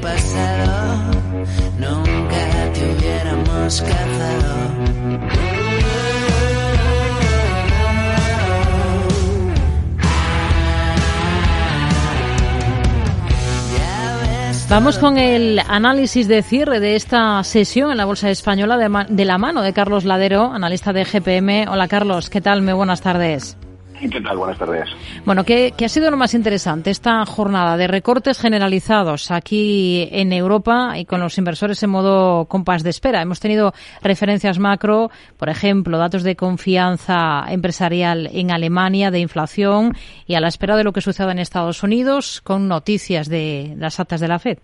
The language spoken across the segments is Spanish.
pasado, nunca te hubiéramos cazado. Vamos con el análisis de cierre de esta sesión en la Bolsa Española de, la mano de Carlos Ladero, analista de GPM. Hola Carlos, ¿qué tal? Muy buenas tardes. ¿Qué? Buenas tardes. Bueno, ¿qué, ha sido lo más interesante esta jornada de recortes generalizados aquí en Europa y con los inversores en modo compás de espera? Hemos tenido referencias macro, por ejemplo, datos de confianza empresarial en Alemania, de inflación y a la espera de lo que suceda en Estados Unidos con noticias de las actas de la FED.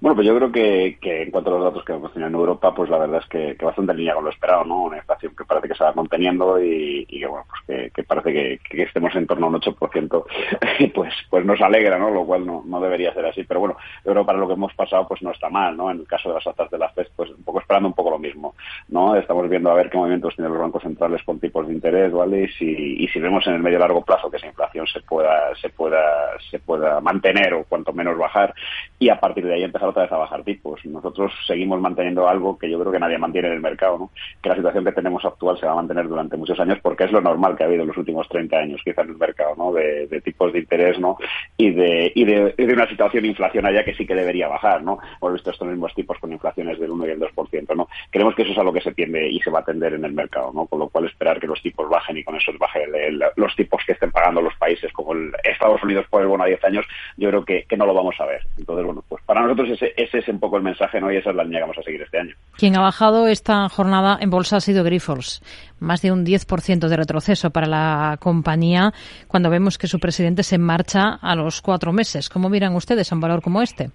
Bueno, pues yo creo que, en cuanto a los datos que hemos tenido en Europa, pues la verdad es que, que, bastante en línea con lo esperado, ¿no? Una inflación que parece que se va manteniendo y, y que, bueno, pues que, parece que, estemos en torno a un 8%, pues, pues nos alegra, ¿no? Lo cual no, no debería ser así. Pero bueno, yo creo que para lo que hemos pasado, pues no está mal, ¿no? En el caso de las actas de la FED, pues un poco esperando un poco lo mismo, ¿no? Estamos viendo a ver qué movimientos tienen los bancos centrales con tipos de interés, ¿vale? Y si, y si vemos en el medio largo plazo que esa inflación se pueda, se pueda, se pueda mantener o cuanto menos bajar y a partir de ahí empezar otra vez a bajar tipos. Nosotros seguimos manteniendo algo que yo creo que nadie mantiene en el mercado, ¿no? que la situación que tenemos actual se va a mantener durante muchos años porque es lo normal que ha habido en los últimos 30 años, quizá en el mercado, ¿no? de, tipos de interés ¿no? y, de, y, de, una situación de inflación allá que sí que debería bajar. ¿no? Hemos visto estos mismos tipos con inflaciones del 1 y el 2%. ¿no? Creemos que eso es a lo que se tiende y se va a tender en el mercado, ¿no? con lo cual esperar que los tipos bajen y con eso bajen los tipos que estén pagando los países como el Estados Unidos por el bono a 10 años, yo creo que, que no lo vamos a ver. Entonces, bueno, pues para nosotros ese, ese es un poco el mensaje, ¿no? Y esa es la línea que vamos a seguir este año. Quien ha bajado esta jornada en bolsa ha sido Grifols. Más de un 10% de retroceso para la compañía cuando vemos que su presidente se marcha a los cuatro meses. ¿Cómo miran ustedes a un valor como este?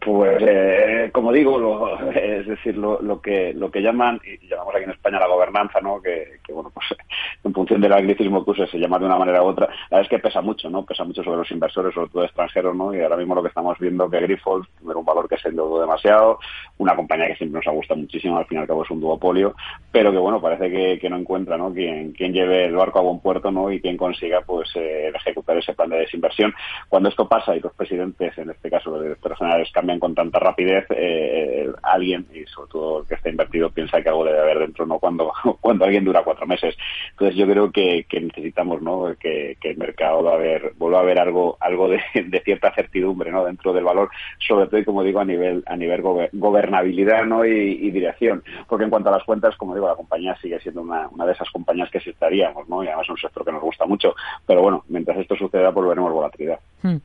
Pues, eh, como digo, lo, es decir, lo, lo, que lo que llaman, y llamamos aquí en España la gobernanza, ¿no? Que, que bueno, pues en función del anglicismo que use se llama de una manera u otra, la verdad es que pesa mucho, ¿no? Pesa mucho sobre los inversores, sobre todo extranjeros, ¿no? Y ahora mismo lo que estamos viendo que Grifols, era un valor que se endeudó demasiado, una compañía que siempre nos ha gustado muchísimo, al fin y al cabo es un duopolio, pero que bueno, parece que, que no encuentra, ¿no? Quien, quien lleve el barco a buen puerto, ¿no? Y quien consiga, pues, eh, ejecutar ese plan de desinversión. Cuando esto pasa y los presidentes, en este caso los directores generales, cambian con tanta rapidez, eh, alguien, y sobre todo el que está invertido, piensa que algo debe haber dentro, ¿no? Cuando, cuando alguien dura cuatro meses. Entonces yo creo que, necesitamos, ¿no? Que, el mercado va a haber, vuelva a haber algo, algo de, cierta certidumbre, ¿no? Dentro del valor, sobre todo, y como digo, a nivel, a nivel gobernabilidad, ¿no? Y, dirección. Porque en cuanto a las cuentas, como digo, la compañía sigue siendo una, una de esas compañías que estaríamos, ¿no? Y además es un sector que nos gusta mucho. Pero bueno, mientras esto suceda, pues veremos volatilidad. Hmm.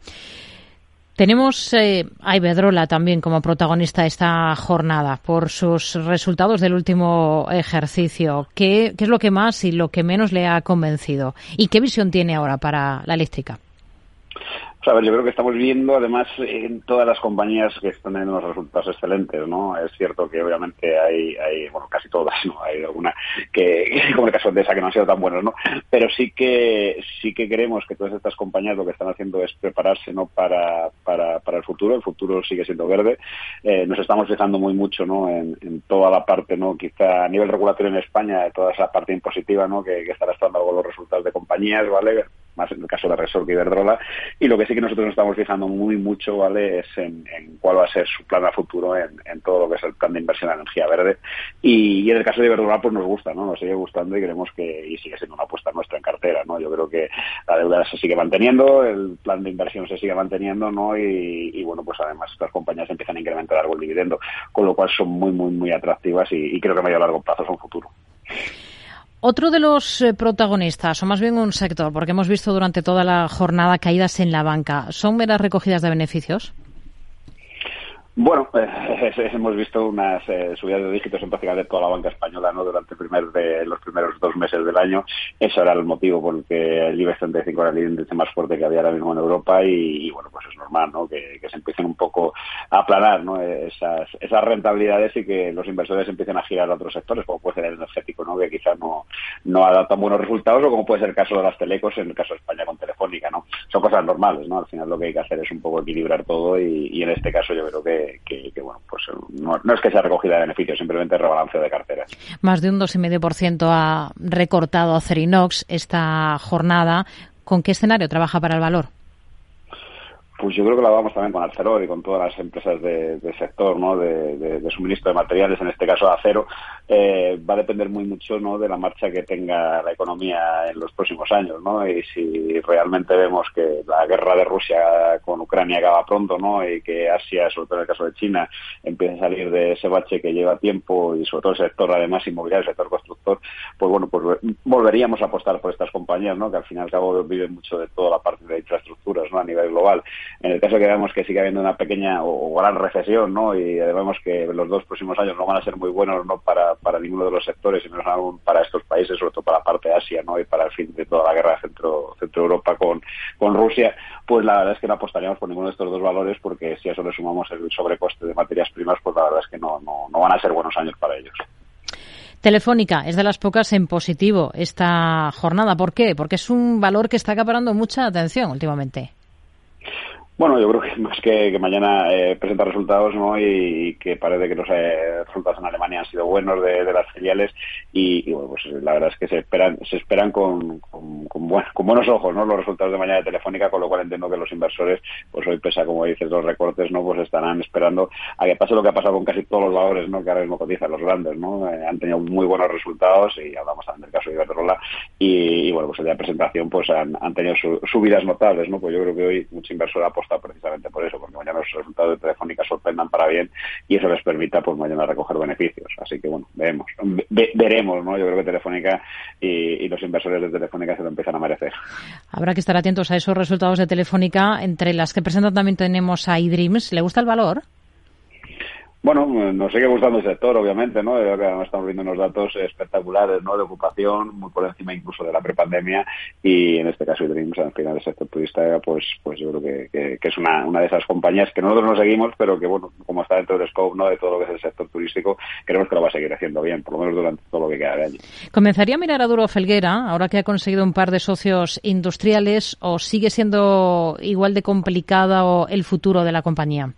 Tenemos eh, a Iberdrola también como protagonista de esta jornada por sus resultados del último ejercicio. ¿Qué, ¿Qué, es lo que más y lo que menos le ha convencido? ¿Y qué visión tiene ahora para la eléctrica? A ver, yo creo que estamos viendo, además, en todas las compañías que están teniendo unos resultados excelentes, ¿no? Es cierto que obviamente hay, hay bueno, casi todas, ¿no? Hay alguna que, como el caso de esa, que no han sido tan buenos, ¿no? Pero sí que, sí que creemos que todas estas compañías lo que están haciendo es prepararse, ¿no? Para, para, para el futuro. El futuro sigue siendo verde. Eh, nos estamos fijando muy mucho, ¿no? En, en, toda la parte, ¿no? Quizá a nivel regulatorio en España, toda esa parte impositiva, ¿no? Que, que estará estando algo los resultados de compañías, ¿vale? Más en el caso de Resort que Iberdrola. Y lo que sí que nosotros nos estamos fijando muy mucho, ¿vale? Es en, cuál va a ser su plan a futuro en, todo lo que es el plan de inversión en energía verde. Y, en el caso de Iberdrola, pues nos gusta, ¿no? Nos sigue gustando y creemos que, y sigue siendo una apuesta nuestra en cartera, ¿no? Yo creo que la deuda se sigue manteniendo, el plan de inversión se sigue manteniendo, ¿no? Y, bueno, pues además estas compañías empiezan a incrementar algo el dividendo, con lo cual son muy, muy, muy atractivas y, y creo que a medio y largo plazo son futuro. Otro de los eh, protagonistas, o más bien un sector, porque hemos visto durante toda la jornada caídas en la banca, ¿son meras recogidas de beneficios? Bueno, eh, hemos visto unas eh, subidas de dígitos en prácticamente toda la banca española ¿no? durante el primer de, los primeros dos meses del año. Eso era el motivo por el que el IBEX 35 era el índice más fuerte que había ahora mismo en Europa y, bueno, pues es normal ¿no? que, se empiecen un poco a aplanar ¿no? esas, rentabilidades y que los inversores empiecen a girar a otros sectores, como puede ser el energético, ¿no? que quizás no, no ha dado tan buenos resultados o como puede ser el caso de las telecos en el caso de España con Telefónica. ¿no? Son cosas normales, ¿no? al final lo que hay que hacer es un poco equilibrar todo y en este caso yo creo que que, bueno, pues no, es que sea recogida de beneficios, simplemente rebalanceo de carteras. Más de un 2,5% ha recortado Acerinox esta jornada. ¿Con qué escenario trabaja para el valor? Pues yo creo que la vamos también con Arcelor y con todas las empresas del de sector, ¿no? De, suministro de materiales, en este caso acero. Eh, va a depender muy mucho, ¿no? De la marcha que tenga la economía en los próximos años, ¿no? Y si realmente vemos que la guerra de Rusia con Ucrania acaba pronto, ¿no? Y que Asia, sobre todo en el caso de China, empieza a salir de ese bache que lleva tiempo y sobre todo el sector, además inmobiliario, el sector constructor, pues bueno, pues volveríamos a apostar por estas compañías, ¿no? Que al fin y al cabo viven mucho de toda la parte de infraestructuras, ¿no? A nivel global. En el caso que veamos que sigue habiendo una pequeña o, gran recesión, ¿no? Y vemos que los dos próximos años no van a ser muy buenos, no para, ninguno de los sectores, sino aún para estos países, sobre todo para la parte de Asia, ¿no? Y para el fin de toda la guerra centro, centro Europa con, con Rusia, pues la verdad es que no apostaríamos por ninguno de estos dos valores, porque si a eso le sumamos el sobrecoste de materias primas, pues la verdad es que no, no, no van a ser buenos años para ellos. Telefónica es de las pocas en positivo esta jornada. ¿Por qué? Porque es un valor que está acaparando mucha atención últimamente. Bueno, yo creo que más que, mañana eh, presenta resultados, ¿no? Y, que parece que los eh, resultados en Alemania han sido buenos de, las filiales y, bueno, pues la verdad es que se esperan se esperan con, con, con, buenos ojos, ¿no? Los resultados de mañana de Telefónica, con lo cual entiendo que los inversores, pues hoy pese a, como dices, los recortes, ¿no? Pues estarán esperando a que pase lo que ha pasado con casi todos los valores, ¿no? Que ahora mismo cotizan los grandes, ¿no? Eh, han tenido muy buenos resultados y hablamos también del caso de Iberdrola y, bueno, pues el día de presentación pues han, tenido subidas notables, ¿no? Pues yo creo que hoy mucho inversor ha precisamente por eso, porque mañana los resultados de Telefónica sorprendan para bien y eso les permita pues mañana recoger beneficios. Así que bueno, veremos, veremos, ¿no? Yo creo que Telefónica y, los inversores de Telefónica se lo empiezan a merecer. Habrá que estar atentos a esos resultados de Telefónica. Entre las que presentan también tenemos a iDreams. ¿Le gusta el valor? Bueno, nos sigue gustando el sector, obviamente, ¿no? estamos viendo unos datos espectaculares, ¿no? De ocupación, muy por encima incluso de la prepandemia y en este caso Dreams, al final el sector turista, pues, pues yo creo que, es una, una de esas compañías que nosotros no seguimos, pero que, bueno, como está dentro del scope, ¿no? De todo lo que es el sector turístico, creemos que lo va a seguir haciendo bien, por lo menos durante todo lo que queda de año. ¿Comenzaría a mirar a Duro Felguera, ahora que ha conseguido un par de socios industriales, o sigue siendo igual de complicada el futuro de la compañía?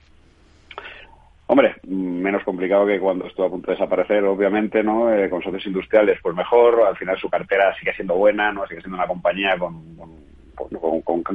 Hombre, menos complicado que cuando estuvo a punto de desaparecer, obviamente, ¿no? Eh, con socios industriales, pues mejor. Al final su cartera sigue siendo buena, ¿no? Sigue siendo una compañía con, con,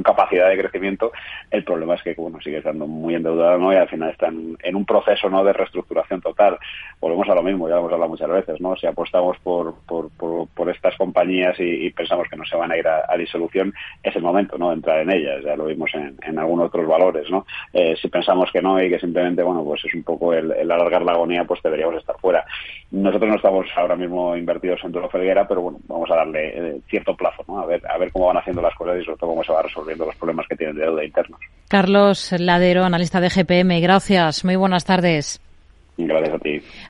capacidad de crecimiento. El problema es que, bueno, sigue estando muy endeudada, ¿no? Y al final están en un proceso, ¿no? De reestructuración total. Volvemos a lo mismo, ya lo hemos hablado muchas veces, ¿no? Si apostamos por, por, por, estas compañías y, pensamos que no se van a ir a, disolución, es el momento, ¿no? De entrar en ellas. Ya lo vimos en, algunos otros valores, ¿no? Eh, si pensamos que no y que simplemente, bueno, pues es un poco el, alargar la agonía, pues deberíamos estar fuera. Nosotros no estamos ahora mismo invertidos en Toro Felguera, pero bueno, vamos a darle eh, cierto plazo, ¿no? A ver, a ver cómo van haciendo las cosas y cómo se va resolviendo los problemas que tienen de deuda internos. Carlos Ladero, analista de GPM, gracias. Muy buenas tardes. Gracias a ti.